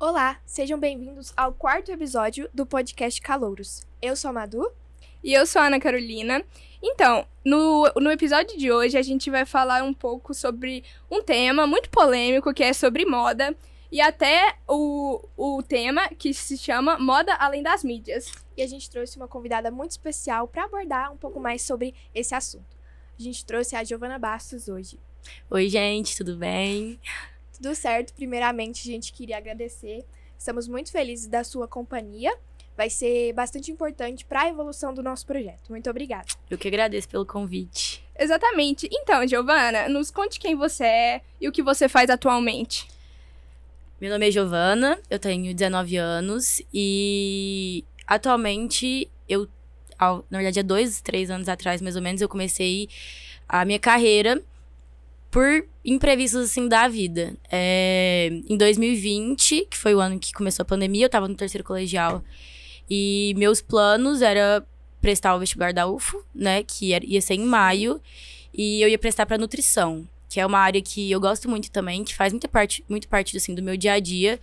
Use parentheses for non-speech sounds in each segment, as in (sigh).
Olá, sejam bem-vindos ao quarto episódio do podcast Calouros. Eu sou a Madu. E eu sou a Ana Carolina. Então, no, no episódio de hoje a gente vai falar um pouco sobre um tema muito polêmico que é sobre moda e até o, o tema que se chama Moda Além das Mídias. E a gente trouxe uma convidada muito especial para abordar um pouco mais sobre esse assunto. A gente trouxe a Giovana Bastos hoje. Oi, gente, tudo bem? Tudo certo. Primeiramente, a gente queria agradecer. Estamos muito felizes da sua companhia. Vai ser bastante importante para a evolução do nosso projeto. Muito obrigada. Eu que agradeço pelo convite. Exatamente. Então, Giovana, nos conte quem você é e o que você faz atualmente. Meu nome é Giovana, eu tenho 19 anos e atualmente eu, na verdade, há dois, três anos atrás, mais ou menos, eu comecei a minha carreira por imprevistos, assim, da vida. É, em 2020, que foi o ano que começou a pandemia, eu tava no terceiro colegial e meus planos era prestar o vestibular da UFO, né, que ia ser em maio, e eu ia prestar para nutrição que é uma área que eu gosto muito também, que faz muita parte, muito parte assim, do meu dia a dia.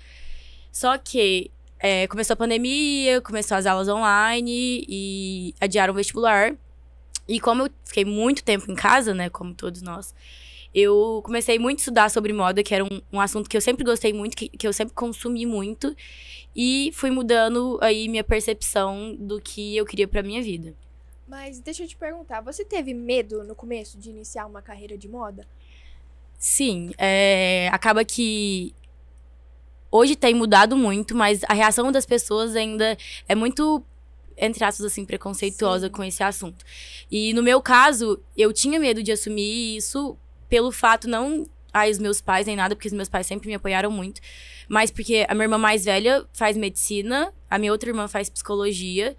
Só que é, começou a pandemia, começou as aulas online e adiaram o vestibular. E como eu fiquei muito tempo em casa, né, como todos nós, eu comecei muito a estudar sobre moda, que era um, um assunto que eu sempre gostei muito, que, que eu sempre consumi muito. E fui mudando aí minha percepção do que eu queria para minha vida. Mas deixa eu te perguntar, você teve medo no começo de iniciar uma carreira de moda? Sim, é, acaba que hoje tem mudado muito, mas a reação das pessoas ainda é muito entre aspas, assim, preconceituosa Sim. com esse assunto. E no meu caso, eu tinha medo de assumir isso pelo fato, não ai, os meus pais nem nada, porque os meus pais sempre me apoiaram muito, mas porque a minha irmã mais velha faz medicina, a minha outra irmã faz psicologia.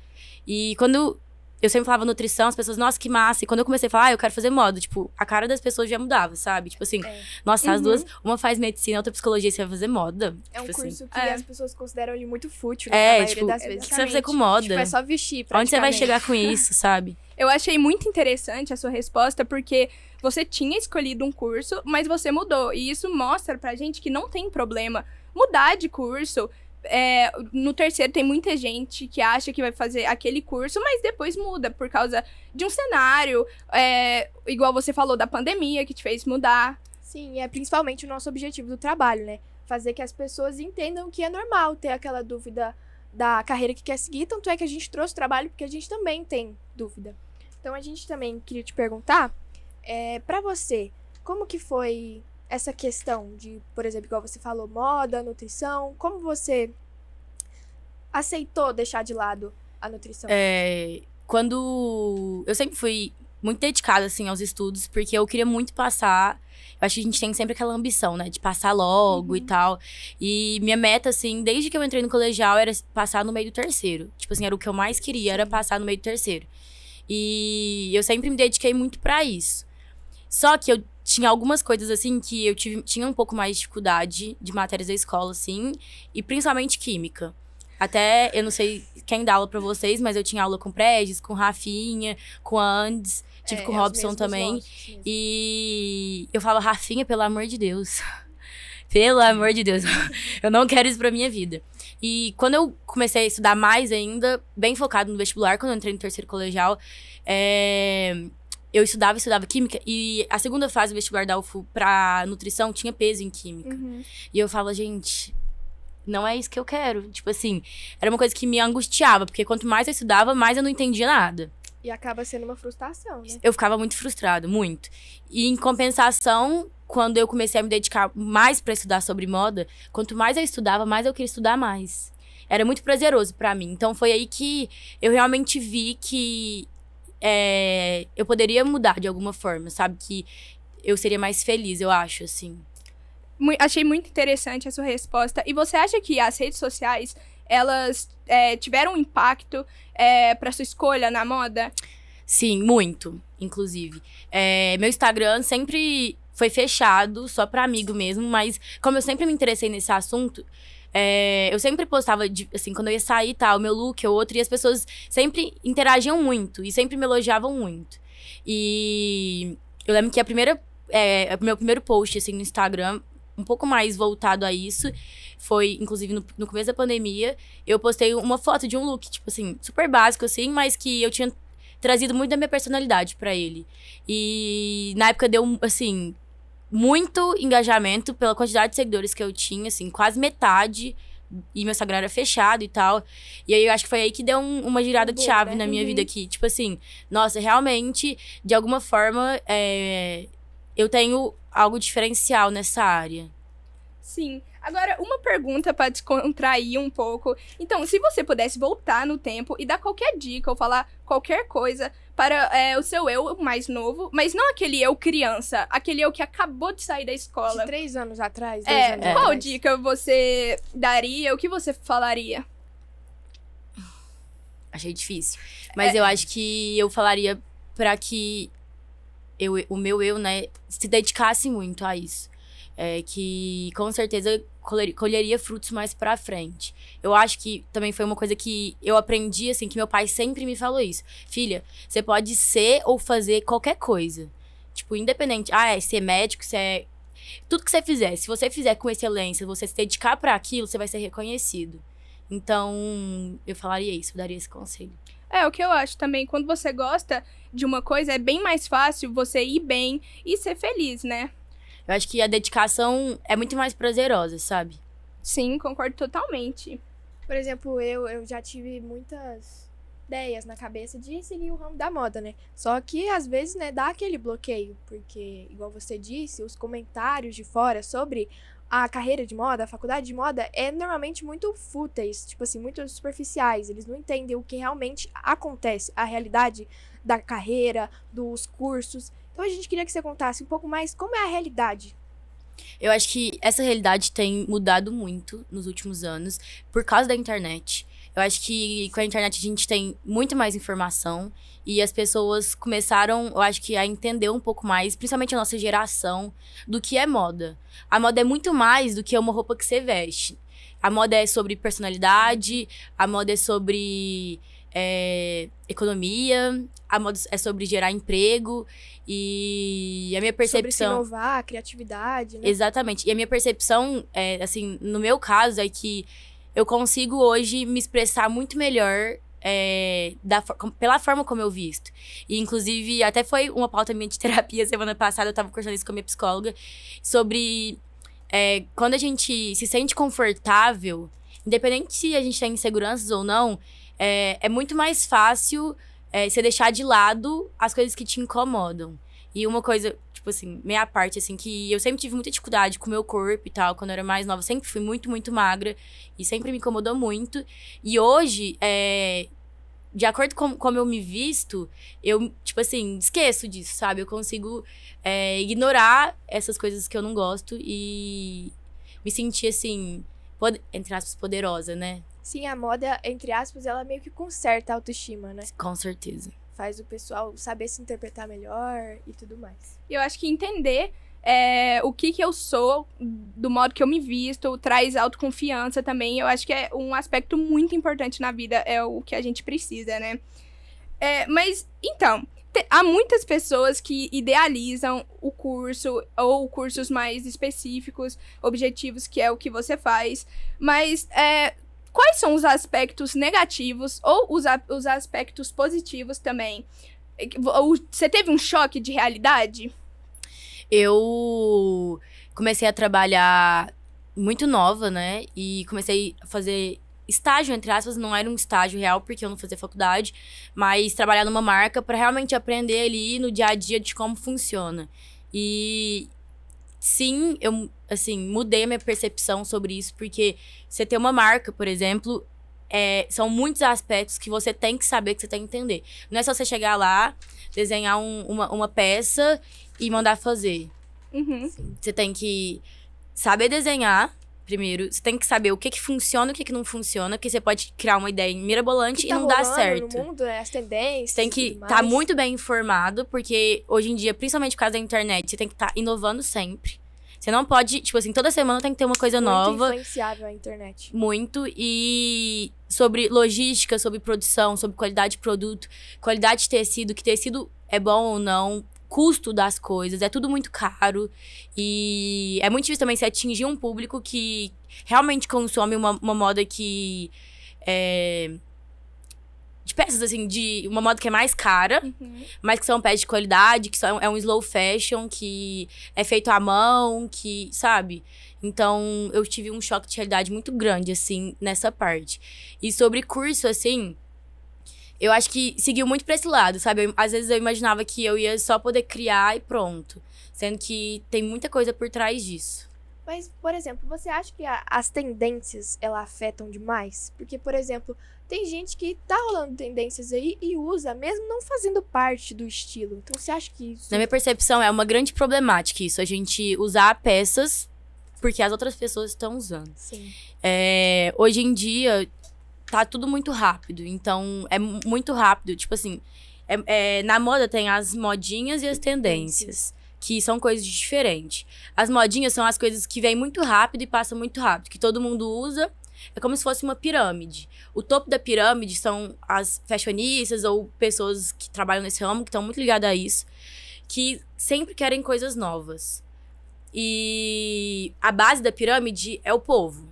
E quando eu sempre falava nutrição, as pessoas, nossa, que massa. E quando eu comecei a falar, ah, eu quero fazer moda, tipo, a cara das pessoas já mudava, sabe? Tipo assim, é. nossa, uhum. as duas, uma faz medicina, outra psicologia, você vai fazer moda. É um tipo curso assim. que é. as pessoas consideram ele muito fútil, né, é, tipo, das vezes. O que você vai fazer com moda? Tipo, é só vestir, Onde você vai chegar com isso, sabe? (laughs) Eu achei muito interessante a sua resposta, porque você tinha escolhido um curso, mas você mudou. E isso mostra pra gente que não tem problema mudar de curso é, no terceiro tem muita gente que acha que vai fazer aquele curso, mas depois muda por causa de um cenário, é, igual você falou da pandemia que te fez mudar. Sim, é principalmente o nosso objetivo do trabalho, né? Fazer que as pessoas entendam que é normal ter aquela dúvida da carreira que quer seguir, tanto é que a gente trouxe o trabalho porque a gente também tem dúvida. Então a gente também queria te perguntar, é, para você, como que foi essa questão de, por exemplo, igual você falou, moda, nutrição, como você aceitou deixar de lado a nutrição? É, quando eu sempre fui muito dedicada assim aos estudos, porque eu queria muito passar. Eu acho que a gente tem sempre aquela ambição, né, de passar logo uhum. e tal. E minha meta assim, desde que eu entrei no colegial era passar no meio do terceiro. Tipo assim, era o que eu mais queria, era passar no meio do terceiro. E eu sempre me dediquei muito para isso. Só que eu tinha algumas coisas, assim, que eu tive, tinha um pouco mais de dificuldade de matérias da escola, assim, e principalmente química. Até, eu não sei quem dá aula pra vocês, mas eu tinha aula com Regis, com Rafinha, com Andes, tive é, com o Robson também. E eu falo, Rafinha, pelo amor de Deus. (laughs) pelo amor de Deus. (laughs) eu não quero isso pra minha vida. E quando eu comecei a estudar mais ainda, bem focado no vestibular, quando eu entrei no terceiro colegial, é, eu estudava, estudava química e a segunda fase do vestibular da UFO pra nutrição tinha peso em química. Uhum. E eu falo, gente, não é isso que eu quero. Tipo assim, era uma coisa que me angustiava, porque quanto mais eu estudava, mais eu não entendia nada. E acaba sendo uma frustração, né? Eu ficava muito frustrado, muito. E em compensação, quando eu comecei a me dedicar mais para estudar sobre moda, quanto mais eu estudava, mais eu queria estudar mais. Era muito prazeroso para mim. Então foi aí que eu realmente vi que é, eu poderia mudar de alguma forma, sabe? Que eu seria mais feliz, eu acho, assim. Achei muito interessante a sua resposta. E você acha que as redes sociais, elas é, tiveram um impacto é, para sua escolha na moda? Sim, muito, inclusive. É, meu Instagram sempre foi fechado, só para amigo mesmo, mas como eu sempre me interessei nesse assunto, é, eu sempre postava, assim, quando eu ia sair tal, meu look ou outro, e as pessoas sempre interagiam muito e sempre me elogiavam muito. E eu lembro que a primeira. É, o meu primeiro post, assim, no Instagram um pouco mais voltado a isso. Foi, inclusive, no, no começo da pandemia, eu postei uma foto de um look, tipo assim, super básico, assim, mas que eu tinha trazido muito da minha personalidade para ele. E na época deu, assim, muito engajamento pela quantidade de seguidores que eu tinha, assim, quase metade. E meu Instagram era fechado e tal. E aí eu acho que foi aí que deu um, uma girada de Boa, chave né? na minha Uhum. vida aqui. Tipo assim, nossa, realmente, de alguma forma, é, eu tenho algo diferencial nessa área. Sim. Agora, uma pergunta pra descontrair um pouco. Então, se você pudesse voltar no tempo e dar qualquer dica ou falar qualquer coisa para é, o seu eu mais novo, mas não aquele eu criança, aquele eu que acabou de sair da escola. De três anos atrás, dois É, anos qual atrás. dica você daria? O que você falaria? Achei difícil. Mas eu acho que eu falaria pra que eu, o meu eu, né, se dedicasse muito a isso. É, que com certeza colher- colheria frutos mais pra frente. Eu acho que também foi uma coisa que eu aprendi, assim, que meu pai sempre me falou isso. Filha, você pode ser ou fazer qualquer coisa. Tipo, independente. Ah, é ser médico, você é. Tudo que você fizer, se você fizer com excelência, você se dedicar pra aquilo, você vai ser reconhecido. Então, eu falaria isso, eu daria esse conselho. É, o que eu acho também, quando você gosta de uma coisa, é bem mais fácil você ir bem e ser feliz, né? Eu acho que a dedicação é muito mais prazerosa, sabe? Sim, concordo totalmente. Por exemplo, eu, eu já tive muitas ideias na cabeça de seguir o ramo da moda, né? Só que às vezes, né, dá aquele bloqueio, porque, igual você disse, os comentários de fora sobre a carreira de moda, a faculdade de moda, é normalmente muito fúteis, tipo assim, muito superficiais. Eles não entendem o que realmente acontece, a realidade da carreira, dos cursos. Então a gente queria que você contasse um pouco mais como é a realidade. Eu acho que essa realidade tem mudado muito nos últimos anos por causa da internet. Eu acho que com a internet a gente tem muito mais informação e as pessoas começaram, eu acho que a entender um pouco mais, principalmente a nossa geração, do que é moda. A moda é muito mais do que uma roupa que você veste. A moda é sobre personalidade, a moda é sobre é, economia, a moda é sobre gerar emprego e a minha Sobre se percepção inovar, criatividade, né? Exatamente. E a minha percepção, é, assim, no meu caso, é que eu consigo hoje me expressar muito melhor é, da, pela forma como eu visto. E, inclusive, até foi uma pauta minha de (laughs) terapia semana passada, eu tava conversando isso com a minha psicóloga, sobre é, quando a gente se sente confortável, independente se a gente tem inseguranças ou não, é, é muito mais fácil é, você deixar de lado as coisas que te incomodam. E uma coisa, tipo assim, meia parte, assim, que eu sempre tive muita dificuldade com o meu corpo e tal, quando eu era mais nova, sempre fui muito, muito magra e sempre me incomodou muito. E hoje, é, de acordo com como eu me visto, eu, tipo assim, esqueço disso, sabe? Eu consigo é, ignorar essas coisas que eu não gosto e me sentir, assim, entre aspas, poderosa, né? Sim, a moda, entre aspas, ela meio que conserta a autoestima, né? Com certeza. Faz o pessoal saber se interpretar melhor e tudo mais. E eu acho que entender é, o que que eu sou, do modo que eu me visto, traz autoconfiança também. Eu acho que é um aspecto muito importante na vida, é o que a gente precisa, né? É, mas, então, te- há muitas pessoas que idealizam o curso ou cursos mais específicos, objetivos, que é o que você faz. Mas é, quais são os aspectos negativos ou os, a- os aspectos positivos também? É Você teve um choque de realidade? Eu comecei a trabalhar muito nova, né? E comecei a fazer estágio, entre aspas, não era um estágio real, porque eu não fazia faculdade, mas trabalhar numa marca para realmente aprender ali no dia a dia de como funciona. E sim, eu assim, mudei a minha percepção sobre isso, porque você ter uma marca, por exemplo, é, são muitos aspectos que você tem que saber, que você tem que entender. Não é só você chegar lá, desenhar um- uma, uma peça e mandar fazer. Uhum. Você tem que saber desenhar, primeiro. Você tem que saber o que, que funciona e o que, que não funciona, porque você pode criar uma ideia mirabolante que e tá não dar rolando certo. no mundo, né? As tendências. Você tem que estar mais. muito bem informado, porque hoje em dia, principalmente por causa da internet, você tem que estar inovando sempre. Você não pode, tipo assim, toda semana tem que ter uma coisa muito nova. influenciável a internet. Muito. E sobre logística, sobre produção, sobre qualidade de produto, qualidade de tecido, que tecido é bom ou não. Custo das coisas, é tudo muito caro. E é muito difícil também se atingir um público que realmente consome uma, uma moda que. É, de peças, assim, de uma moda que é mais cara, Uhum. mas que são peças de qualidade, que são, é um slow fashion, que é feito à mão, que, sabe? Então, eu tive um choque de realidade muito grande, assim, nessa parte. E sobre curso, assim, eu acho que seguiu muito pra esse lado, sabe? Eu- às vezes eu imaginava que eu ia só poder criar e pronto. Sendo que tem muita coisa por trás disso. Mas, por exemplo, você acha que a- as tendências, ela afetam demais? Porque, por exemplo, tem gente que tá rolando tendências aí e usa, mesmo não fazendo parte do estilo. Então, você acha que isso... Na minha percepção, é uma grande problemática isso, a gente usar peças porque as outras pessoas estão usando. Sim. É, hoje em dia, tá tudo muito rápido. Então, é mu- muito rápido. Tipo assim, é- é, na moda tem as modinhas e as tendências. Que são coisas diferentes. As modinhas são as coisas que vêm muito rápido e passam muito rápido. Que todo mundo usa. É como se fosse uma pirâmide. O topo da pirâmide são as fashionistas ou pessoas que trabalham nesse ramo, que estão muito ligadas a isso. Que sempre querem coisas novas. E a base da pirâmide é o povo.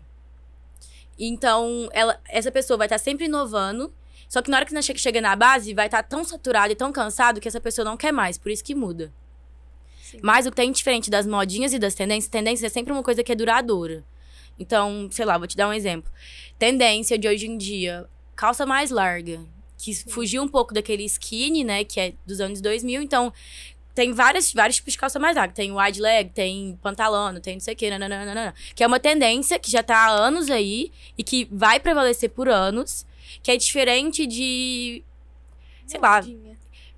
Então, ela, essa pessoa vai estar sempre inovando. Só que na hora que che- chega na base, vai estar tão saturado e tão cansado que essa pessoa não quer mais. Por isso que muda. Sim. Mas o que tem diferente das modinhas e das tendências, tendência é sempre uma coisa que é duradoura. Então, sei lá, vou te dar um exemplo. Tendência de hoje em dia, calça mais larga. Que fugiu um pouco daquele skinny, né? Que é dos anos 2000. Então, tem várias, vários tipos de calça mais larga. Tem wide leg, tem pantalona, tem não sei o que, nananana. Que é uma tendência que já tá há anos aí e que vai prevalecer por anos. Que é diferente de. Sei lá, Modinha.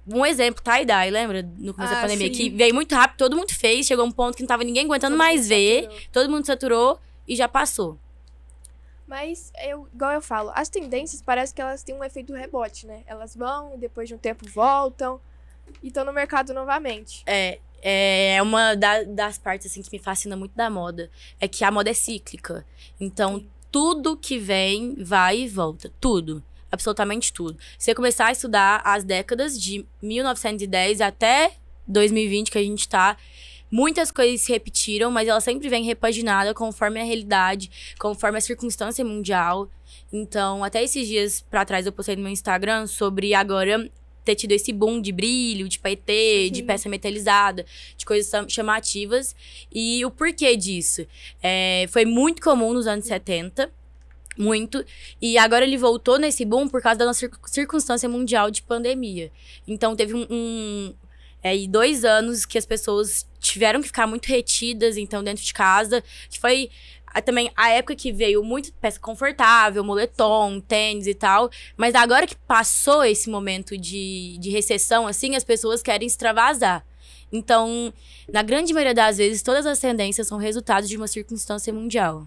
um exemplo, tie-dye, lembra? No começo da Ah, pandemia. sim. Que veio muito rápido, todo mundo fez, chegou um ponto que não tava ninguém aguentando Todo mais ver. saturou. Todo mundo saturou e já passou. Mas, eu, igual eu falo, as tendências parece que elas têm um efeito rebote, né? Elas vão e depois de um tempo voltam e estão no mercado novamente. É, é uma da- das partes assim que me fascina muito da moda. É que a moda é cíclica. Então, Sim. tudo que vem, vai e volta. Tudo. Absolutamente tudo. Se você começar a estudar as décadas de 1910 até 2020 que a gente tá, muitas coisas se repetiram, mas ela sempre vem repaginada conforme a realidade, conforme a circunstância mundial. Então, até esses dias pra trás eu postei no meu Instagram sobre agora ter tido esse boom de brilho, de paetê, de Sim. peça metalizada, de coisas cham- chamativas. E o porquê disso? É, foi muito comum nos anos 70. Muito. E agora ele voltou nesse boom por causa da nossa circun- circunstância mundial de pandemia. Então teve um. um é, e dois anos que as pessoas tiveram que ficar muito retidas, então, dentro de casa. Que foi a- também a época que veio muito peça confortável, moletom, tênis e tal. Mas agora que passou esse momento de, de recessão, assim, as pessoas querem extravasar. Então, na grande maioria das vezes, todas as tendências são resultados de uma circunstância mundial.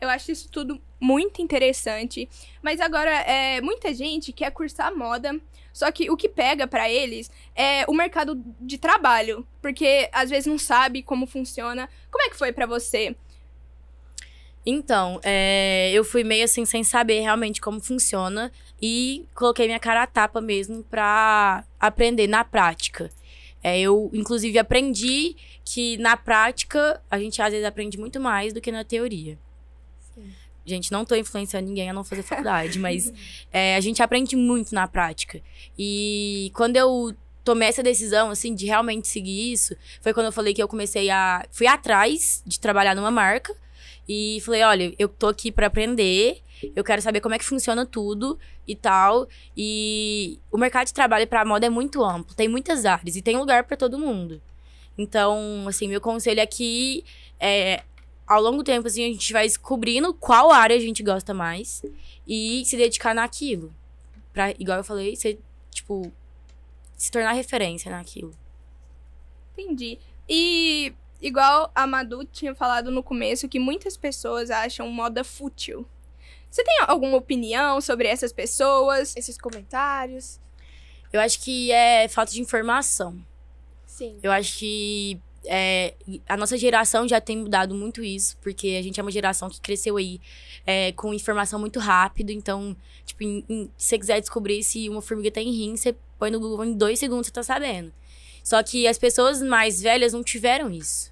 Eu acho isso tudo muito interessante. Mas agora, é, muita gente quer cursar moda. Só que o que pega pra eles é o mercado de trabalho. Porque às vezes não sabe como funciona. Como é que foi pra você? Então, é, eu fui meio assim, sem saber realmente como funciona. E coloquei minha cara a tapa mesmo pra aprender na prática. É, eu, inclusive, aprendi que na prática a gente às vezes aprende muito mais do que na teoria. Sim. Gente, não tô influenciando ninguém a não fazer faculdade, (laughs) mas é, a gente aprende muito na prática. E quando eu tomei essa decisão, assim, de realmente seguir isso, foi quando eu falei que eu comecei a. Fui atrás de trabalhar numa marca. E falei, olha, eu tô aqui pra aprender, eu quero saber como é que funciona tudo e tal. E o mercado de trabalho pra moda é muito amplo, tem muitas áreas e tem lugar pra todo mundo. Então, assim, meu conselho aqui é ao longo do tempo, assim, a gente vai descobrindo qual área a gente gosta mais e se dedicar naquilo. Pra, igual eu falei, ser, tipo, se tornar referência naquilo. Entendi. E igual a Madu tinha falado no começo, que muitas pessoas acham moda fútil. Você tem alguma opinião sobre essas pessoas? Esses comentários. Eu acho que é falta de informação. Sim. Eu acho que é, a nossa geração já tem mudado muito isso, porque a gente é uma geração que cresceu aí é, com informação muito rápido. Então, tipo, em- em- se você quiser descobrir se uma formiga tem rim, você põe no Google em dois segundos você tá sabendo. Só que as pessoas mais velhas não tiveram isso.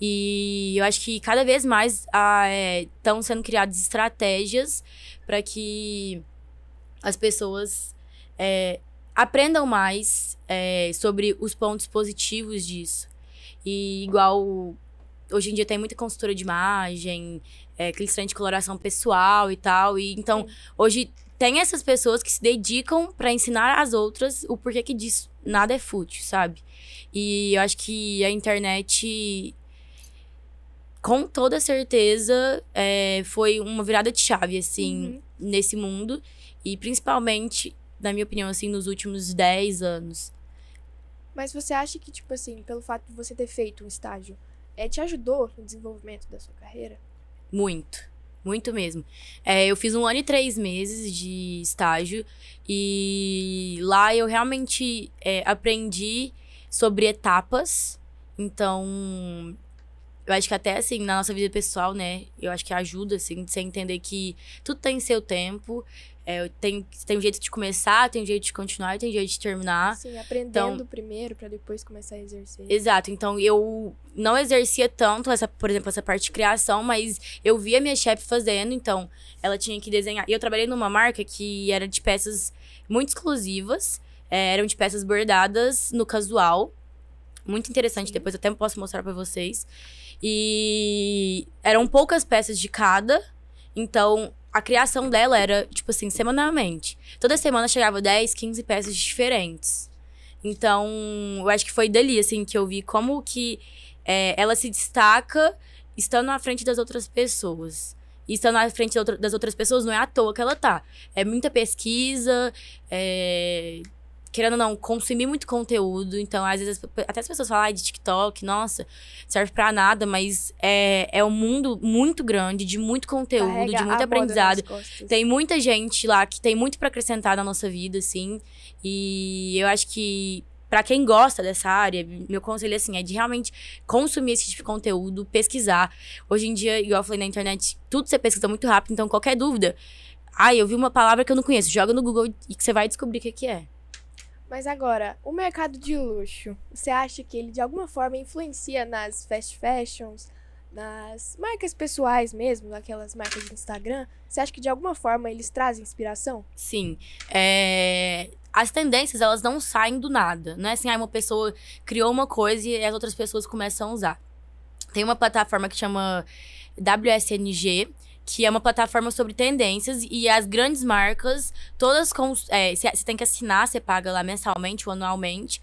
E eu acho que cada vez mais estão é, sendo criadas estratégias para que as pessoas é, aprendam mais é, sobre os pontos positivos disso. E igual hoje em dia tem muita consultora de imagem, é, de coloração pessoal e tal. E então, Sim. hoje tem essas pessoas que se dedicam para ensinar às outras o porquê que disso nada é fútil, sabe? E eu acho que a internet com toda certeza, é, foi uma virada de chave, assim, uhum. nesse mundo. E principalmente, na minha opinião, assim, nos últimos 10 anos. Mas você acha que, tipo assim, pelo fato de você ter feito um estágio, é, te ajudou no desenvolvimento da sua carreira? Muito. Muito mesmo. É, eu fiz um ano e três meses de estágio e lá eu realmente é, aprendi sobre etapas. Então, eu acho que até assim, na nossa vida pessoal, né? Eu acho que ajuda, assim, de você entender que tudo tem seu tempo. É, tem, tem um jeito de começar, tem um jeito de continuar, tem um jeito de terminar. Sim, aprendendo então, primeiro para depois começar a exercer. Exato. Então eu não exercia tanto essa, por exemplo, essa parte de criação, mas eu via minha chefe fazendo, então ela tinha que desenhar. E eu trabalhei numa marca que era de peças muito exclusivas, é, eram de peças bordadas no casual. Muito interessante, Sim. depois até posso mostrar para vocês. E eram poucas peças de cada. Então, a criação dela era, tipo assim, semanalmente. Toda semana chegava 10, 15 peças diferentes. Então, eu acho que foi dali, assim, que eu vi como que é, ela se destaca estando à frente das outras pessoas. E estando à frente das outras pessoas não é à toa que ela tá. É muita pesquisa, é querendo ou não, consumir muito conteúdo. Então, às vezes, até as pessoas falam ah, de TikTok, nossa, serve pra nada, mas é, é um mundo muito grande, de muito conteúdo, Carrega de muito aprendizado. Tem muita gente lá que tem muito para acrescentar na nossa vida, assim. E eu acho que. Pra quem gosta dessa área, meu conselho assim, é de realmente consumir esse tipo de conteúdo, pesquisar. Hoje em dia, igual eu falei na internet, tudo você pesquisa muito rápido, então qualquer dúvida. Ah, eu vi uma palavra que eu não conheço. Joga no Google e que você vai descobrir o que, que é. Mas agora, o mercado de luxo, você acha que ele de alguma forma influencia nas fast fashions, nas marcas pessoais mesmo, naquelas marcas de Instagram? Você acha que de alguma forma eles trazem inspiração? Sim. É... As tendências, elas não saem do nada. Não é assim, ah, uma pessoa criou uma coisa e as outras pessoas começam a usar. Tem uma plataforma que chama WSNG, que é uma plataforma sobre tendências e as grandes marcas, todas com. É, você tem que assinar, você paga lá mensalmente ou anualmente.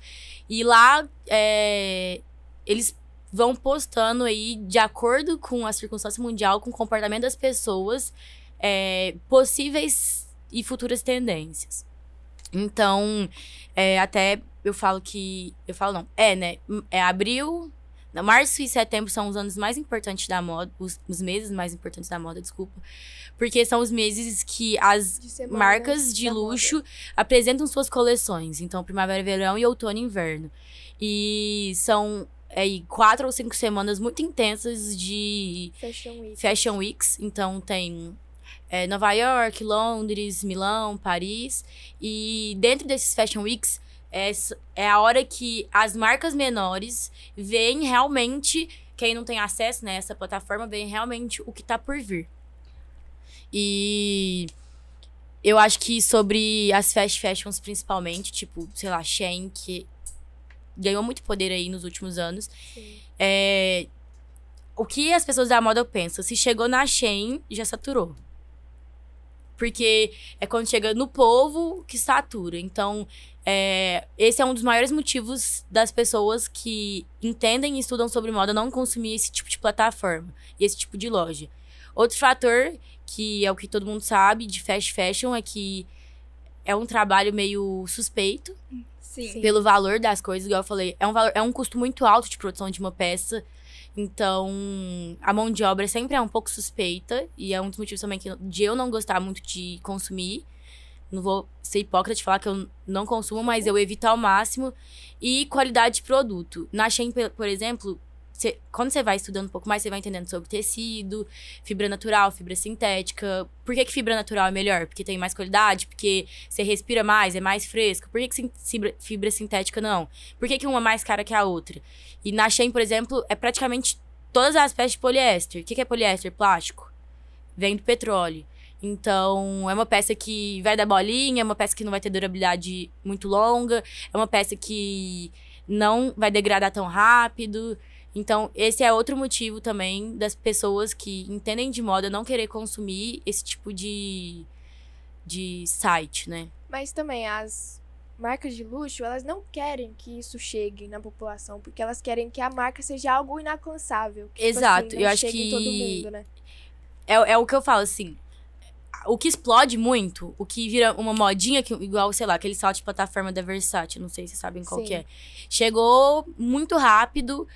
E lá é, eles vão postando aí, de acordo com a circunstância mundial, com o comportamento das pessoas, é, possíveis e futuras tendências. Então, é, até eu falo que. Eu falo não. É, né? É abril, Março e setembro são os anos mais importantes da moda, os, os meses mais importantes da moda, desculpa. Porque são os meses que as de marcas de luxo moda. apresentam suas coleções. Então, primavera, verão e outono e inverno. E são aí quatro ou cinco semanas muito intensas de Fashion, Week. Fashion Weeks. Então, tem é, Nova York, Londres, Milão, Paris. E dentro desses Fashion Weeks é, é a hora que as marcas menores veem realmente, quem não tem acesso nessa né, plataforma, veem realmente o que tá por vir. E eu acho que sobre as fast fashions, principalmente, tipo, sei lá, Shein, que ganhou muito poder aí nos últimos anos. É, o que as pessoas da moda pensam? Se chegou na Shein, já saturou. Porque é quando chega no povo que satura. Então, é, esse é um dos maiores motivos das pessoas que entendem e estudam sobre moda não consumir esse tipo de plataforma e esse tipo de loja. Outro fator, que é o que todo mundo sabe de fast fashion, é que é um trabalho meio suspeito. Sim. Pelo valor das coisas, igual eu falei. É um, valor, é um custo muito alto de produção de uma peça. Então, a mão de obra sempre é um pouco suspeita. E é um dos motivos também que, de eu não gostar muito de consumir. Não vou ser hipócrita de falar que eu não consumo, mas eu evito ao máximo. E qualidade de produto. Na Shein, por exemplo, cê- quando você vai estudando um pouco mais, você vai entendendo sobre tecido, fibra natural, fibra sintética. Por que, que fibra natural é melhor? Porque tem mais qualidade, porque você respira mais, é mais fresco. Por que, que fibra, fibra sintética não? Por que, que uma é mais cara que a outra? E na Shein, por exemplo, é praticamente todas as peças de poliéster. O que, que é poliéster? Plástico. Vem do petróleo. Então, é uma peça que vai dar bolinha, é uma peça que não vai ter durabilidade muito longa, é uma peça que não vai degradar tão rápido. Então, esse é outro motivo também das pessoas que entendem de moda não querer consumir esse tipo de, de site, né? Mas também as marcas de luxo, elas não querem que isso chegue na população, porque elas querem que a marca seja algo inalcançável. que, tipo Exato, assim, não eu acho chegue em todo que- mundo, né? É, é o que eu falo, assim. O que explode muito, o que vira uma modinha, que, igual, sei lá, aquele salto de plataforma da Versace, não sei se vocês sabem qual Sim. que é. Chegou muito rápido,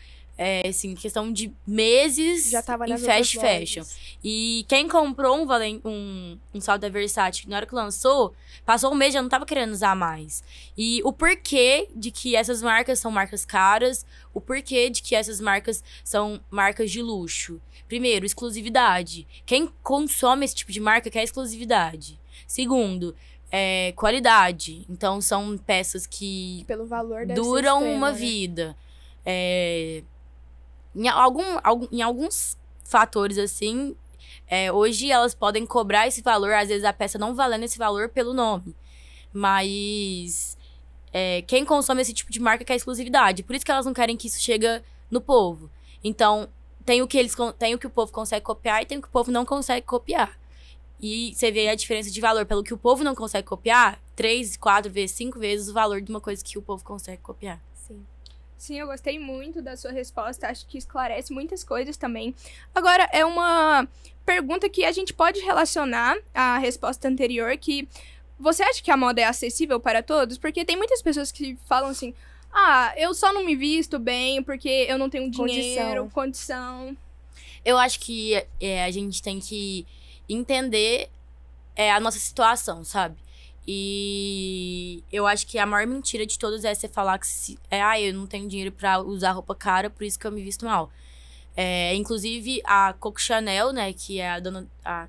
é, assim, questão de meses Já tava em fast fashion. lojas. E quem comprou um, um, um salto da Versace, na hora que lançou, passou um mês já não tava querendo usar mais. E o porquê de que essas marcas são marcas caras, o porquê de que essas marcas são marcas de luxo. Primeiro, exclusividade. Quem consome esse tipo de marca quer exclusividade. Segundo, é, qualidade. Então, são peças que Pelo valor duram uma né? vida. É, em, algum, algum- em alguns fatores, assim, é, hoje elas podem cobrar esse valor, às vezes a peça não valendo esse valor pelo nome. Mas é, quem consome esse tipo de marca quer exclusividade. Por isso que elas não querem que isso chegue no povo. Então, tem o que eles tem o que o povo consegue copiar e tem o que o povo não consegue copiar. E você vê a diferença de valor pelo que o povo não consegue copiar, três, quatro vezes, cinco vezes o valor de uma coisa que o povo consegue copiar. Sim. Eu gostei muito da sua resposta. Acho que esclarece muitas coisas também. Agora, é uma pergunta que a gente pode relacionar à resposta anterior, que você acha que a moda é acessível para todos? Porque tem muitas pessoas que falam assim, ah, eu só não me visto bem porque eu não tenho dinheiro, condição. Eu acho que é, a gente tem que entender é, a nossa situação, sabe? E eu acho que a maior mentira de todas é você falar que se, é, ah, eu não tenho dinheiro pra usar roupa cara, por isso que eu me visto mal. É, inclusive, a Coco Chanel, né, que é a dona. A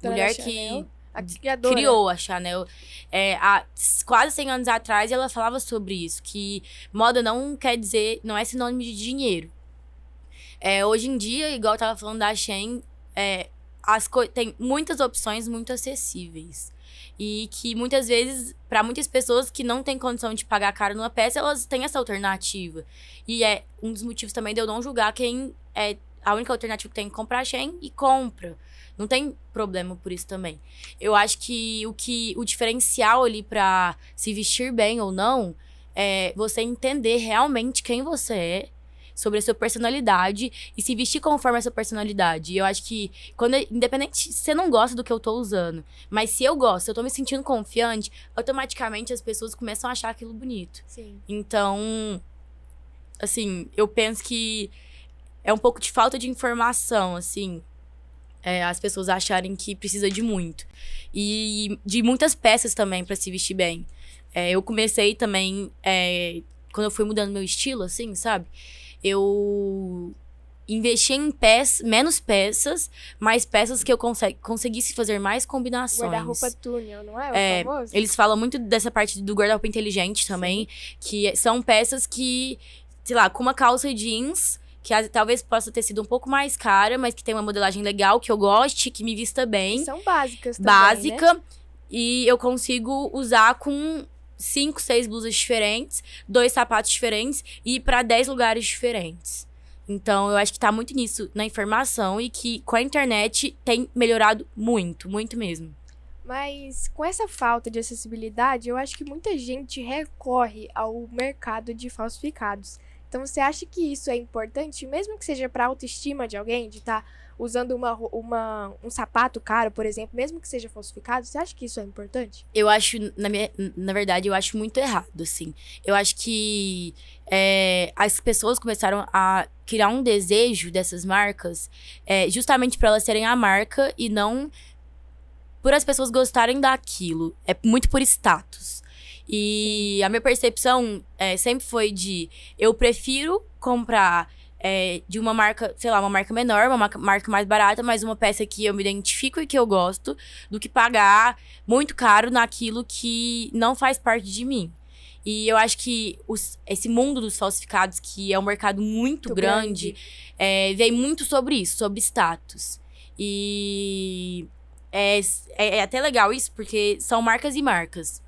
Dona mulher Chanel, que A criadora. criou a Chanel. É, há quase 100 anos atrás, ela falava sobre isso, que moda não quer dizer, não é sinônimo de dinheiro. É, hoje em dia, igual eu tava falando da Shein, é, as tem muitas opções muito acessíveis. E que muitas vezes, para muitas pessoas que não têm condição de pagar caro numa peça, elas têm essa alternativa. E é um dos motivos também de eu não julgar quem é a única alternativa que tem que comprar Shein e compra. Não tem problema por isso também. Eu acho que o que o diferencial ali pra se vestir bem ou não é você entender realmente quem você é, sobre a sua personalidade e se vestir conforme a sua personalidade. E eu acho que quando independente se você não gosta do que eu tô usando, mas se eu gosto, se eu tô me sentindo confiante, automaticamente as pessoas começam a achar aquilo bonito. Sim. Então, assim, eu penso que é um pouco de falta de informação, assim. é, as pessoas acharem que precisa de muito. E de muitas peças também pra se vestir bem. É, eu comecei também, é, quando eu fui mudando meu estilo, assim, sabe? Eu investi em peças, menos peças, mais peças que eu conse- conseguisse fazer mais combinações. Guarda-roupa túnel, não é? O É, famoso? Eles falam muito dessa parte do guarda-roupa inteligente também, que são peças que, sei lá, com uma calça jeans, que talvez possa ter sido um pouco mais cara, mas que tem uma modelagem legal, que eu goste, que me vista bem, São básicas também, né? básica, e eu consigo usar com cinco, seis blusas diferentes, dois sapatos diferentes e pra 10 lugares diferentes. Então, eu acho que tá muito nisso, na informação, e que com a internet tem melhorado muito, muito mesmo. Mas com essa falta de acessibilidade, eu acho que muita gente recorre ao mercado de falsificados. Então você acha que isso é importante, mesmo que seja para autoestima de alguém, de estar usando uma, uma, um sapato caro, por exemplo, mesmo que seja falsificado, você acha que isso é importante? Eu acho, na, minha, na verdade, eu acho muito errado, assim. Eu acho que é, as pessoas começaram a criar um desejo dessas marcas é, justamente para elas serem a marca e não por as pessoas gostarem daquilo. É muito por status. E a minha percepção é, sempre foi de eu prefiro comprar é, de uma marca, sei lá, uma marca menor, uma marca, mais barata, mas uma peça que eu me identifico e que eu gosto, do que pagar muito caro naquilo que não faz parte de mim. E eu acho que os, esse mundo dos falsificados, que é um mercado muito, Muito grande, grande. é, vem muito sobre isso, sobre status. E é, é, é até legal isso, porque são marcas e marcas.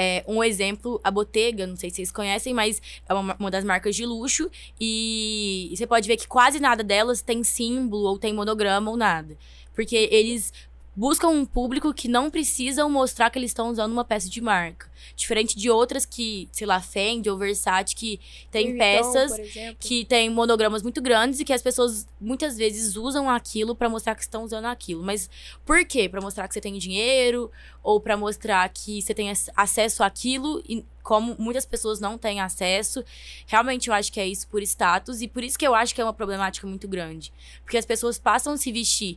É, um exemplo, a Bottega, não sei se vocês conhecem, mas é uma, uma das marcas de luxo. E, você pode ver que quase nada delas tem símbolo, ou tem monograma, ou nada. Porque eles buscam um público que não precisam mostrar que eles estão usando uma peça de marca. Diferente de outras que, sei lá, Fendi ou Versace, que tem Louis peças que tem monogramas muito grandes e que as pessoas muitas vezes usam aquilo pra mostrar que estão usando aquilo. Mas por quê? Pra mostrar que você tem dinheiro ou pra mostrar que você tem ac- acesso àquilo e como muitas pessoas não têm acesso. Realmente eu acho que é isso por status e por isso que eu acho que é uma problemática muito grande, porque as pessoas passam a se vestir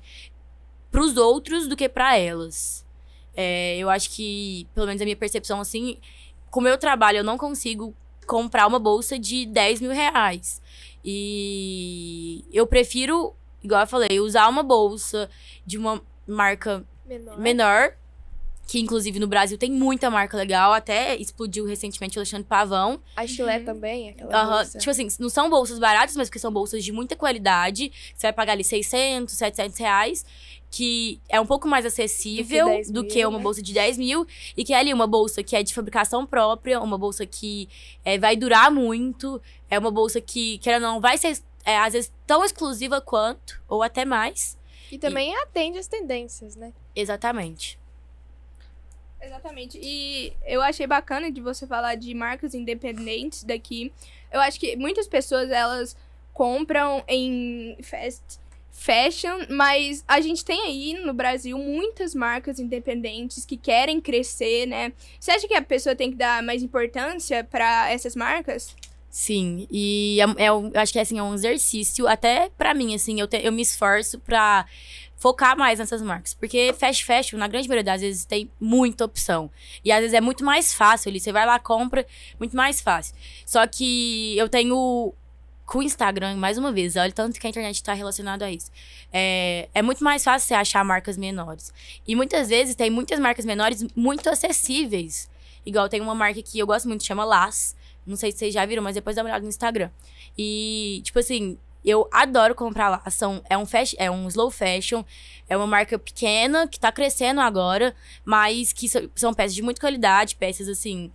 pros outros do que pra elas. É, eu acho que, pelo menos a minha percepção assim, com o meu trabalho eu não consigo comprar uma bolsa de 10 mil reais. E eu prefiro, igual eu falei, usar uma bolsa de uma marca Menor. menor. Que inclusive no Brasil tem muita marca legal. Até explodiu recentemente o Alexandre Pavão. A Chile Uhum. também, aquela bolsa. Tipo assim, não são bolsas baratas, mas porque são bolsas de muita qualidade. Você vai pagar ali 600, 700 reais. Que é um pouco mais acessível do 10 que, mil, uma né? bolsa de 10 mil. E que é ali uma bolsa que é de fabricação própria, uma bolsa que é, vai durar muito. É uma bolsa que, que ela não vai ser, é, às vezes, tão exclusiva quanto, ou até mais. E também atende às tendências, né? Exatamente. Exatamente. E eu achei bacana de você falar de marcas independentes daqui. Eu acho que muitas pessoas, elas compram em fast fashion, mas a gente tem aí no Brasil muitas marcas independentes que querem crescer, né? Você acha que a pessoa tem que dar mais importância para essas marcas? Sim, e é, é eu acho que assim, é um exercício, até pra mim, assim, eu, te- eu me esforço pra focar mais nessas marcas. Porque fast fashion, na grande maioria das vezes, tem muita opção. E às vezes é muito mais fácil ali. Você vai lá, compra, muito mais fácil. Só que eu tenho. Com o Instagram, mais uma vez, olha tanto que a internet tá relacionado a isso. É, é muito mais fácil você achar marcas menores. E muitas vezes tem muitas marcas menores muito acessíveis. Igual tem uma marca que eu gosto muito, chama Las. Não sei se vocês já viram, mas depois dá uma olhada no Instagram. E, tipo assim, eu adoro comprar lá. São, é, um fast, é um slow fashion, é uma marca pequena que tá crescendo agora, mas que so- são peças de muita qualidade, peças assim.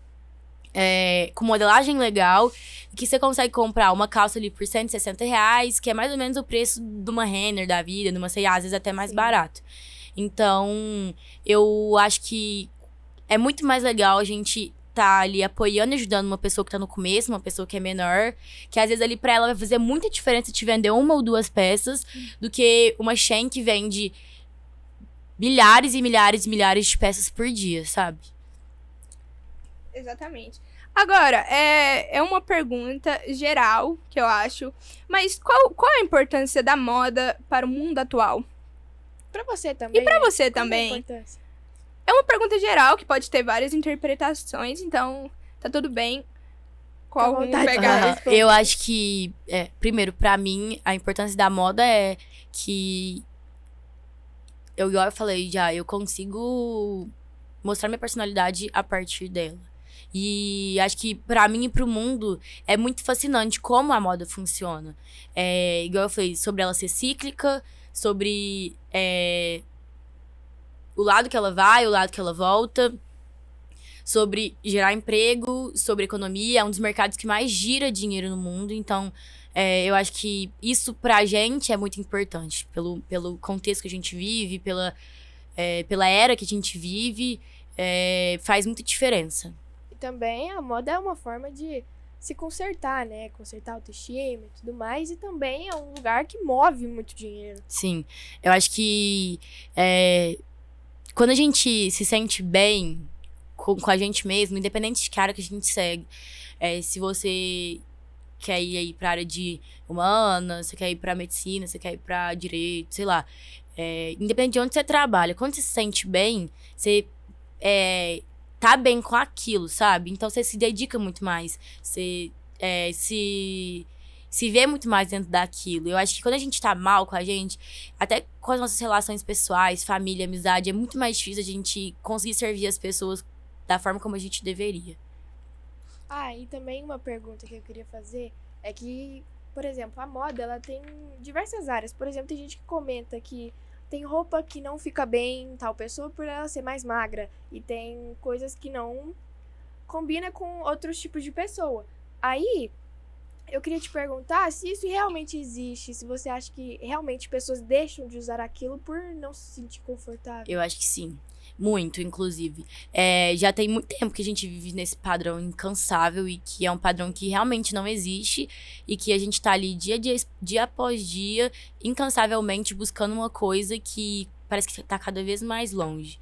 É, com modelagem legal, que você consegue comprar uma calça ali por 160 reais, que é mais ou menos o preço de uma Renner da vida, de uma C&A, às vezes até mais Sim. barato. Então, eu acho que é muito mais legal a gente tá ali apoiando e ajudando uma pessoa que tá no começo, uma pessoa que é menor, que às vezes ali pra ela vai fazer muita diferença te vender uma ou duas peças do que uma Shein que vende milhares e milhares e milhares de peças por dia, sabe? Exatamente. Agora, é, é uma pergunta geral, que eu acho. Mas qual, qual a importância da moda para o mundo atual? Pra você também. E pra né? você Qual é também? É uma pergunta geral que pode ter várias interpretações, então tá tudo bem. Qual vontade. pegar? Responder. Eu acho que, é, primeiro, pra mim, a importância da moda é que. Eu, eu falei já, eu consigo mostrar minha personalidade a partir dela. E acho que pra mim e pro mundo é muito fascinante como a moda funciona. É, igual eu falei, sobre ela ser cíclica, sobre é, o lado que ela vai, o lado que ela volta sobre gerar emprego, sobre economia. É um dos mercados que mais gira dinheiro no mundo. Então, é, eu acho que isso pra gente é muito importante. Pelo, pelo contexto que a gente vive, pela, é, pela era que a gente vive, é, faz muita diferença. Também a moda é uma forma de se consertar, né? Consertar autoestima e tudo mais. E também é um lugar que move muito dinheiro. Sim. Eu acho que é, quando a gente se sente bem com, com a gente mesmo, independente de cara que a gente segue, é, se você quer ir aí pra área de humanas, você quer ir pra medicina, você quer ir pra direito, sei lá. É, independente de onde você trabalha, quando você se sente bem, você é, tá bem com aquilo, sabe? Então você se dedica muito mais. Você é, se se vê muito mais dentro daquilo. Eu acho que quando a gente tá mal com a gente, até com as nossas relações pessoais, família, amizade, é muito mais difícil a gente conseguir servir as pessoas da forma como a gente deveria. Ah, e também uma pergunta que eu queria fazer é que, por exemplo, a moda, ela tem diversas áreas. Por exemplo, tem gente que comenta que tem roupa que não fica bem em tal pessoa por ela ser mais magra. E tem coisas que não combina com outros tipos de pessoa. Aí, eu queria te perguntar se isso realmente existe, se você acha que realmente pessoas deixam de usar aquilo por não se sentir confortável. Eu acho que sim. Muito, inclusive. É, já tem muito tempo que a gente vive nesse padrão incansável e que é um padrão que realmente não existe e que a gente tá ali dia, dia, dia após dia, incansavelmente buscando uma coisa que parece que tá cada vez mais longe.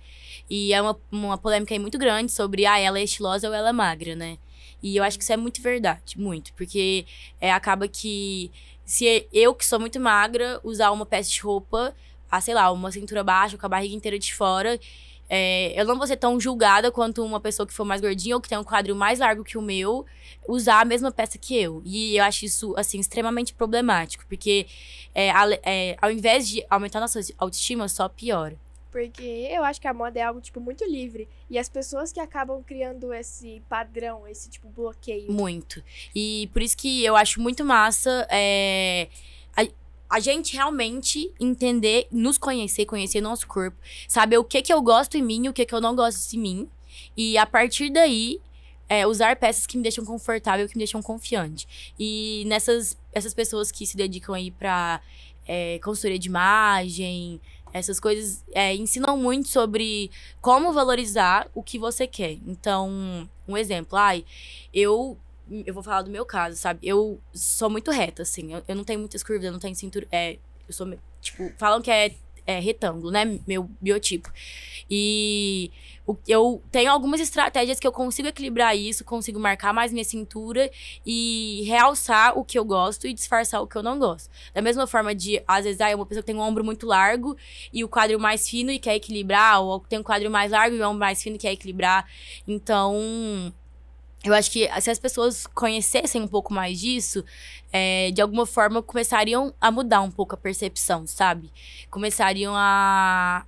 E é uma, uma polêmica aí muito grande sobre, ah, ela é estilosa ou ela é magra, né? E eu acho que isso é muito verdade, muito. Porque é, acaba que se eu, que sou muito magra, usar uma peça de roupa, ah, sei lá, uma cintura baixa, com a barriga inteira de fora, é, eu não vou ser tão julgada quanto uma pessoa que for mais gordinha ou que tem um quadril mais largo que o meu usar a mesma peça que eu. E eu acho isso, assim, extremamente problemático, porque é, é, ao invés de aumentar nossa autoestima, só piora. Porque eu acho que a moda é algo, tipo, muito livre. E as pessoas que acabam criando esse padrão, esse, tipo, bloqueio. Muito. E por isso que eu acho muito massa. A gente realmente entender, nos conhecer, conhecer nosso corpo, saber o que que eu gosto em mim o que que eu não gosto de mim. E a partir daí, é, usar peças que me deixam confortável, que me deixam confiante. E nessas essas pessoas que se dedicam aí pra é, consultoria de imagem, essas coisas é, ensinam muito sobre como valorizar o que você quer. Então, um exemplo, ai, eu eu vou falar do meu caso, sabe? Eu sou muito reta, assim. Eu, eu não tenho muitas curvas, eu não tenho cintura. É, eu sou, tipo, falam que é, é retângulo, né? Meu biotipo. E o, eu tenho algumas estratégias que eu consigo equilibrar isso, consigo marcar mais minha cintura e realçar o que eu gosto e disfarçar o que eu não gosto. Da mesma forma de, às vezes, ah, é uma pessoa que tem um ombro muito largo e o quadril mais fino e quer equilibrar, ou tem um quadril mais largo e o ombro mais fino e quer equilibrar. Então, eu acho que se as pessoas conhecessem um pouco mais disso, é, de alguma forma começariam a mudar um pouco a percepção, sabe? Começariam a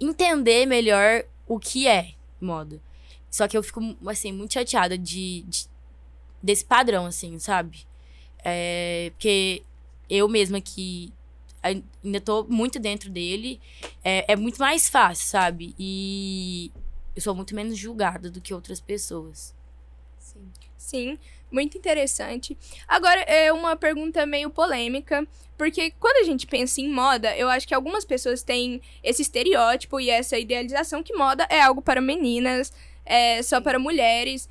entender melhor o que é moda. Só que eu fico, assim, muito chateada de, de desse padrão, assim, sabe? É, porque eu mesma que ainda tô muito dentro dele, é, é muito mais fácil, sabe? E eu sou muito menos julgada do que outras pessoas. Sim. Sim, muito interessante. Agora, é uma pergunta meio polêmica, porque quando a gente pensa em moda, eu acho que algumas pessoas têm esse estereótipo e essa idealização que moda é algo para meninas, é só para mulheres.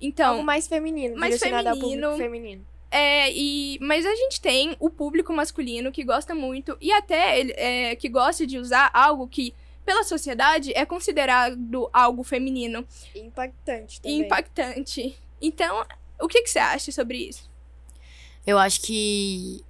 Então, algo mais feminino, mais feminino, feminino. É, e, mas a gente tem o público masculino que gosta muito e até é, que gosta de usar algo que pela sociedade, é considerado algo feminino. Impactante também. Impactante. Então, o que, que você acha sobre isso? Eu acho que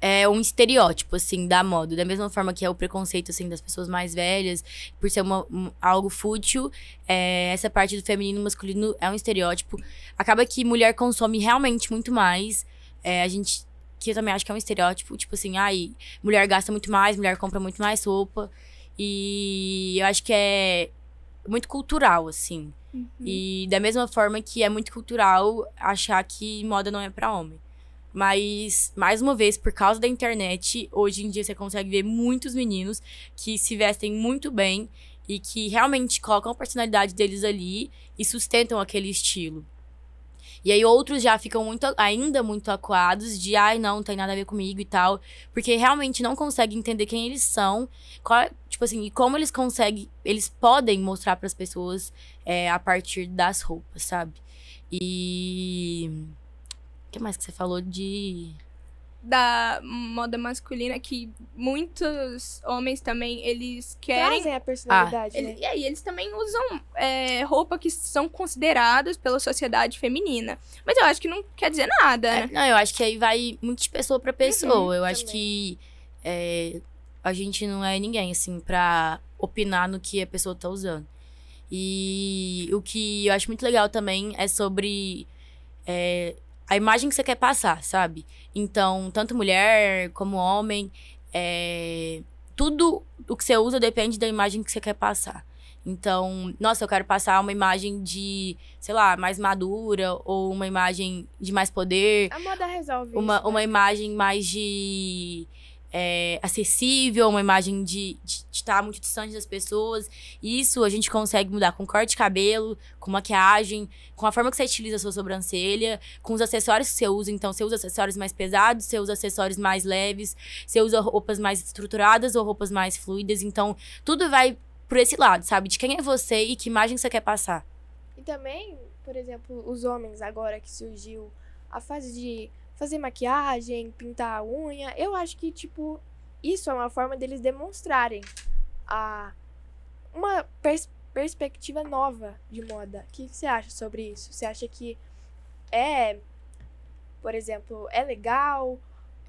é um estereótipo, assim, da moda. Da mesma forma que é o preconceito, assim, das pessoas mais velhas, por ser uma, um, algo fútil, é, essa parte do feminino e masculino é um estereótipo. Acaba que mulher consome realmente muito mais. É, a gente, que eu também acho que é um estereótipo, tipo assim, ai, mulher gasta muito mais, mulher compra muito mais roupa. E eu acho que é muito cultural, assim. Uhum. E da mesma forma que é muito cultural achar que moda não é para homem. Mas, mais uma vez, por causa da internet, hoje em dia você consegue ver muitos meninos que se vestem muito bem e que realmente colocam a personalidade deles ali e sustentam aquele estilo. E aí outros já ficam muito, ainda muito acuados de, ai, não, não tem nada a ver comigo e tal. Porque realmente não conseguem entender quem eles são, qual, tipo assim, e como eles conseguem, eles podem mostrar para as pessoas é, a partir das roupas, sabe? E. O que mais que você falou de da moda masculina que muitos homens também eles querem Trazem a personalidade, ah, né? ele, e aí eles também usam é, roupa que são consideradas pela sociedade feminina mas eu acho que não quer dizer nada é, né? não eu acho que aí vai muito de pessoa para pessoa uhum, eu também. acho que é, a gente não é ninguém assim para opinar no que a pessoa tá usando e o que eu acho muito legal também é sobre é, a imagem que você quer passar, sabe? Então, tanto mulher como homem, é, tudo o que você usa depende da imagem que você quer passar. Então, nossa, eu quero passar uma imagem de, sei lá, mais madura, ou uma imagem de mais poder. A moda resolve Uma, isso, uma né? imagem mais de. É, acessível, uma imagem de estar muito distante das pessoas. Isso a gente consegue mudar com corte de cabelo, com maquiagem, com a forma que você utiliza a sua sobrancelha, com os acessórios que você usa. Então, você usa acessórios mais pesados, você usa acessórios mais leves, você usa roupas mais estruturadas ou roupas mais fluidas. Então, tudo vai por esse lado, sabe? De quem é você e que imagem você quer passar. E também, por exemplo, os homens agora que surgiu a fase de fazer maquiagem, pintar a unha, eu acho que, tipo, isso é uma forma deles demonstrarem a uma pers- perspectiva nova de moda. O que que você acha sobre isso? Você acha que é, por exemplo, é legal?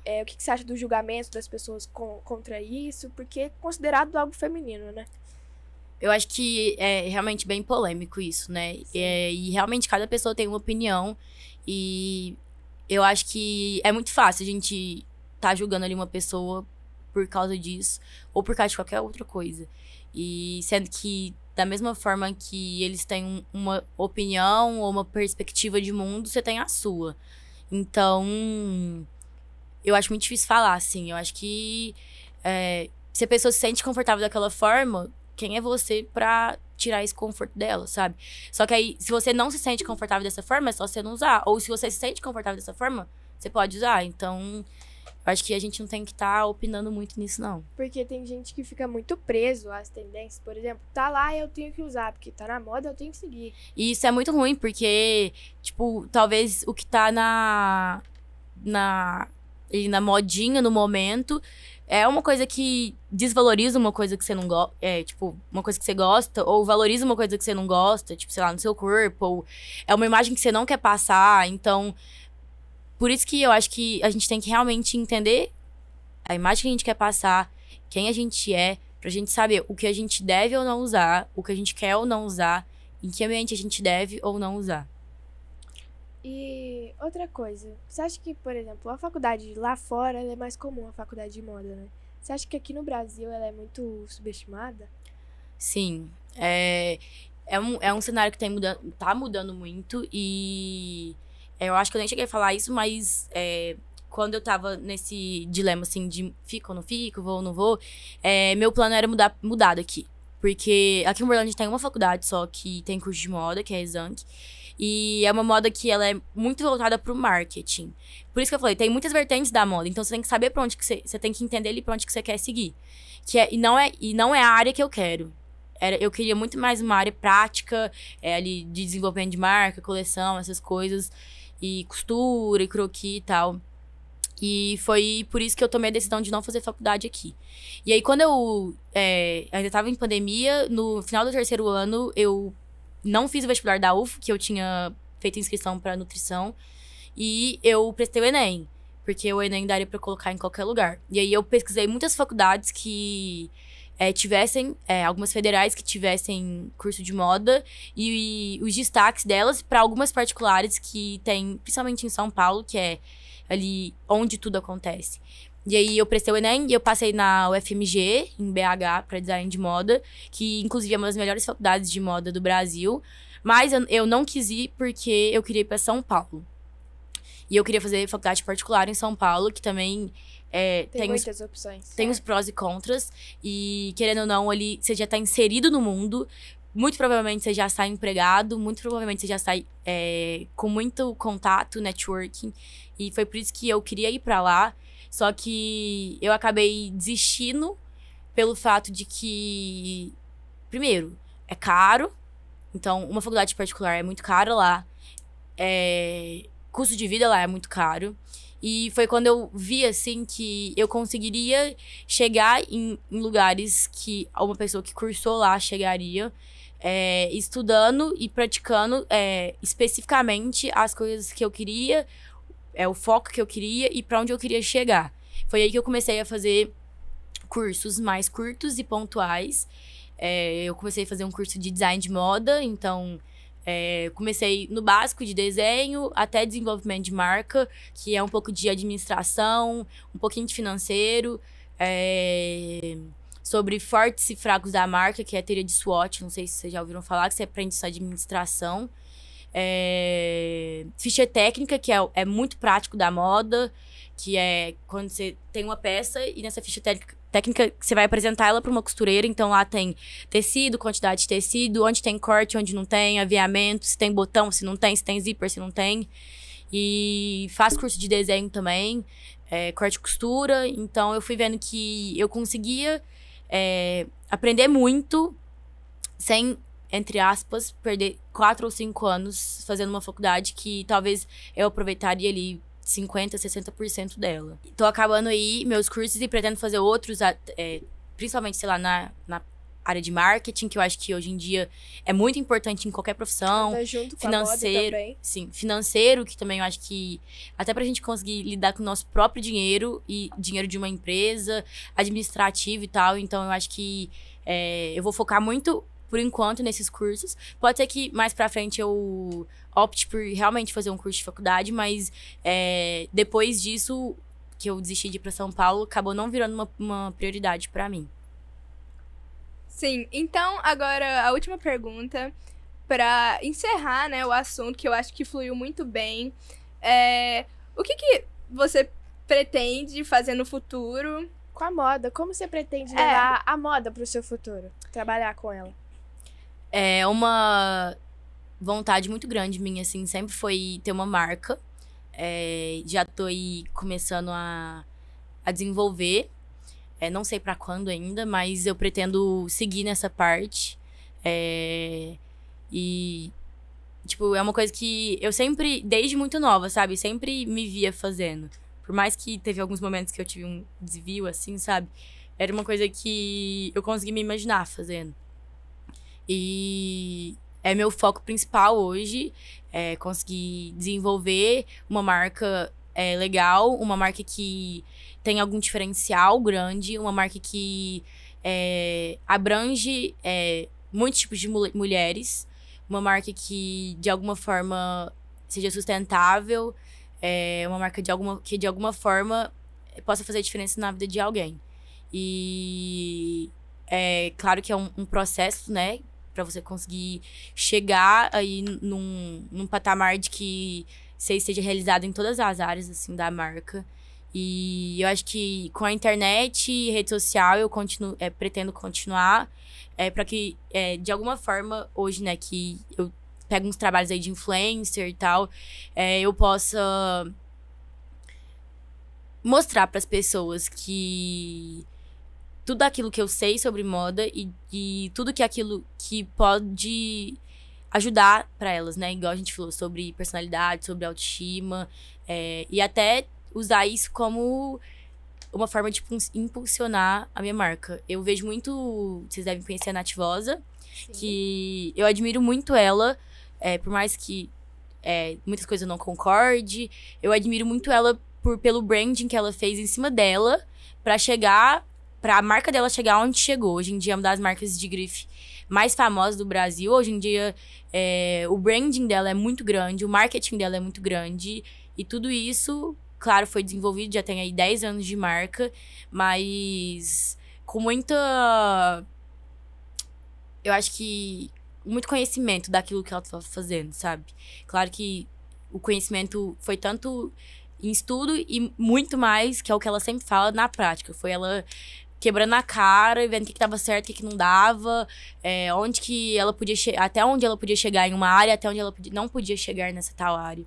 É, o que que você acha do julgamento das pessoas com- contra isso? Porque é considerado algo feminino, né? Eu acho que é realmente bem polêmico isso, né? É, e realmente cada pessoa tem uma opinião. E eu acho que é muito fácil a gente tá julgando ali uma pessoa por causa disso, ou por causa de qualquer outra coisa. E sendo que, da mesma forma que eles têm um- uma opinião ou uma perspectiva de mundo, você tem a sua. Então, eu acho muito difícil falar, assim. Eu acho que é, se a pessoa se sente confortável daquela forma, quem é você pra tirar esse conforto dela, sabe? Só que aí, se você não se sente confortável dessa forma, é só você não usar. Ou se você se sente confortável dessa forma, você pode usar. Então, eu acho que a gente não tem que estar opinando muito nisso, não. Porque tem gente que fica muito preso às tendências. Por exemplo, tá lá eu tenho que usar, porque tá na moda eu tenho que seguir. E isso é muito ruim, porque, tipo, talvez o que tá na. na. na modinha no momento é uma coisa que desvaloriza uma coisa que você não gosta. É, tipo, uma coisa que você gosta, ou valoriza uma coisa que você não gosta, tipo, sei lá, no seu corpo, ou é uma imagem que você não quer passar. Então, por isso que eu acho que a gente tem que realmente entender a imagem que a gente quer passar, quem a gente é, pra gente saber o que a gente deve ou não usar, o que a gente quer ou não usar, em que ambiente a gente deve ou não usar. E outra coisa, você acha que, por exemplo, a faculdade lá fora é mais comum, a faculdade de moda, né? Você acha que aqui no Brasil ela é muito subestimada? Sim. É, é, um, é um cenário que tem muda, tá mudando muito e eu acho que eu nem cheguei a falar isso, mas é, quando eu tava nesse dilema, assim, de fico ou não fico, vou ou não vou, é, meu plano era mudar, mudar daqui. Porque aqui em Uberlândia a gente tem uma faculdade só que tem curso de moda, que é a Exanc. E é uma moda que ela é muito voltada pro marketing. Por isso que eu falei, tem muitas vertentes da moda. Então você tem que saber pra onde que você. Você tem que entender ali pra onde que você quer seguir. Que é, e, não é, e não é a área que eu quero. Era, eu queria muito mais uma área prática, é, ali de desenvolvimento de marca, coleção, essas coisas. E costura, e croquis e tal. E foi por isso que eu tomei a decisão de não fazer faculdade aqui. E aí, quando eu é, ainda estava em pandemia, no final do terceiro ano, eu não fiz o vestibular da UF, que eu tinha feito inscrição para nutrição. E eu prestei o Enem, porque o Enem daria para colocar em qualquer lugar. E aí eu pesquisei muitas faculdades que é, tivessem, é, algumas federais que tivessem curso de moda e, e os destaques delas para algumas particulares que tem, principalmente em São Paulo, que é ali onde tudo acontece. E aí eu prestei o Enem e eu passei na UFMG, em BH, para design de moda, que inclusive é uma das melhores faculdades de moda do Brasil. Mas eu, eu não quis ir porque eu queria ir para São Paulo. E eu queria fazer faculdade particular em São Paulo, que também é, Tem, tem, os, muitas opções. tem os prós e contras. E querendo ou não, ali você já está inserido no mundo. Muito provavelmente você já está empregado, muito provavelmente você já está é, com muito contato, networking. E foi por isso que eu queria ir para lá. Só que eu acabei desistindo pelo fato de que, primeiro, é caro. Então, uma faculdade particular é muito cara lá. É, custo de vida lá é muito caro. E foi quando eu vi, assim, que eu conseguiria chegar em, em lugares que uma pessoa que cursou lá chegaria, é, estudando e praticando é, especificamente as coisas que eu queria, é o foco que eu queria e para onde eu queria chegar. Foi aí que eu comecei a fazer cursos mais curtos e pontuais. É, eu comecei a fazer um curso de design de moda, então É, comecei no básico de desenho até desenvolvimento de marca, que é um pouco de administração, um pouquinho de financeiro, é, sobre fortes e fracos da marca, que é a teoria de SWOT, não sei se vocês já ouviram falar, que você aprende essa administração. É, ficha técnica, que é, é muito prático da moda, que é quando você tem uma peça e nessa ficha técnica, técnica você vai apresentar ela para uma costureira, então lá tem tecido, quantidade de tecido, onde tem corte, onde não tem, aviamento, se tem botão, se não tem, se tem zíper, se não tem. E faz curso de desenho também, é, corte e costura, então eu fui vendo que eu conseguia é, aprender muito sem entre aspas, perder quatro ou cinco anos fazendo uma faculdade que talvez eu aproveitaria ali 50%, 60% dela. Tô acabando aí meus cursos e pretendo fazer outros, é, principalmente, sei lá, na, na área de marketing, que eu acho que hoje em dia é muito importante em qualquer profissão. Tá junto com financeiro, a moda também. sim, financeiro, que também eu acho que até pra gente conseguir lidar com o nosso próprio dinheiro e dinheiro de uma empresa, administrativo e tal. Então eu acho que é, eu vou focar muito por enquanto nesses cursos. Pode ser que mais pra frente eu opte por realmente fazer um curso de faculdade, mas é, depois disso, que eu desisti de ir pra São Paulo, acabou não virando uma, uma prioridade para mim. Sim, então agora a última pergunta para encerrar, né, o assunto que eu acho que fluiu muito bem. É, o que, que você pretende fazer no futuro? Com a moda, como você pretende É. levar a moda pro seu futuro? Trabalhar com ela. É uma vontade muito grande minha, assim, sempre foi ter uma marca. É, já tô aí começando a, a desenvolver. É, não sei pra quando ainda, mas eu pretendo seguir nessa parte. É, e, tipo, é uma coisa que eu sempre, desde muito nova, sabe? Sempre me via fazendo. Por mais que teve alguns momentos que eu tive um desvio, assim, sabe? Era uma coisa que eu consegui me imaginar fazendo. E é meu foco principal hoje, é conseguir desenvolver uma marca é, legal, uma marca que tem algum diferencial grande, uma marca que é, abrange é, muitos tipos de mul- mulheres, uma marca que de alguma forma seja sustentável, é, uma marca de alguma, que de alguma forma possa fazer diferença na vida de alguém. E é claro que é um, um processo, né? Pra você conseguir chegar aí num, num patamar de que você esteja realizado em todas as áreas, assim, da marca. E eu acho que com a internet e rede social eu continuo, é, pretendo continuar é, para que, é, de alguma forma, hoje, né, que eu pego uns trabalhos aí de influencer e tal, é, eu possa mostrar para as pessoas que tudo aquilo que eu sei sobre moda e, e tudo que aquilo que pode ajudar para elas, né? Igual a gente falou sobre personalidade, sobre autoestima, é, e até usar isso como uma forma de impul- impulsionar a minha marca. Eu vejo muito, vocês devem conhecer a Nativosa, que eu admiro muito ela, é, por mais que é, muitas coisas eu não concorde, eu admiro muito ela por, pelo branding que ela fez em cima dela pra chegar, pra marca dela chegar onde chegou. Hoje em dia é uma das marcas de grife mais famosas do Brasil. Hoje em dia é, o branding dela é muito grande, o marketing dela é muito grande e tudo isso, claro, foi desenvolvido, já tem aí 10 anos de marca, mas com muita eu acho que muito conhecimento daquilo que ela estava fazendo, sabe? Claro que o conhecimento foi tanto em estudo e muito mais, que é o que ela sempre fala, na prática. Foi ela quebrando a cara e vendo o que, que dava certo, o que, que não dava, é, onde que ela podia até onde ela podia chegar em uma área, até onde ela podia- não podia chegar nessa tal área.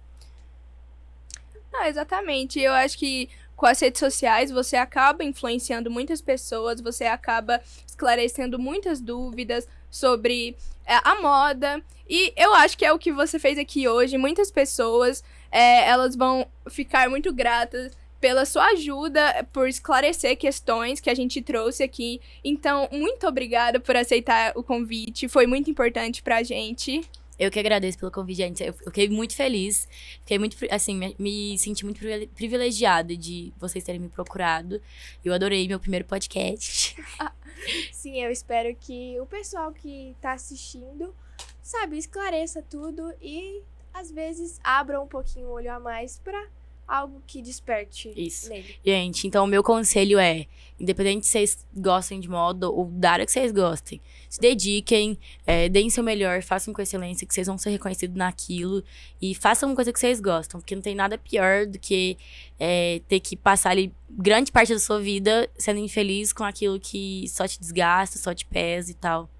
Não, exatamente. Eu acho que com as redes sociais você acaba influenciando muitas pessoas, você acaba esclarecendo muitas dúvidas sobre é, a moda. E eu acho que é o que você fez aqui hoje. Muitas pessoas é, elas vão ficar muito gratas pela sua ajuda, por esclarecer questões que a gente trouxe aqui. Então, muito obrigada por aceitar o convite. Foi muito importante pra gente. Eu que agradeço pelo convite, gente. Eu fiquei muito feliz. Fiquei muito, assim, me, me senti muito privile- privilegiada de vocês terem me procurado. Eu adorei meu primeiro podcast. (laughs) Sim, eu espero que o pessoal que tá assistindo sabe, esclareça tudo e às vezes abra um pouquinho o olho a mais pra algo que desperte Isso. nele. Gente, então o meu conselho é, independente se vocês gostem de moda ou da área que vocês gostem, se dediquem, é, deem seu melhor, façam com excelência, que vocês vão ser reconhecidos naquilo e façam uma coisa que vocês gostam, porque não tem nada pior do que é, ter que passar ali grande parte da sua vida sendo infeliz com aquilo que só te desgasta, só te pesa e tal.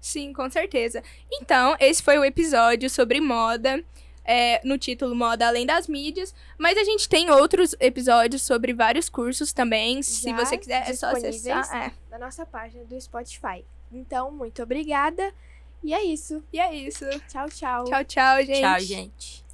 Sim, com certeza. Então, esse foi o episódio sobre moda. É, no título Moda Além das Mídias. Mas a gente tem outros episódios sobre vários cursos também. Se Já você quiser, é só acessar. É. Na nossa página do Spotify. Então, muito obrigada. E é isso. E é isso. Tchau, tchau. Tchau, tchau, gente. Tchau, gente.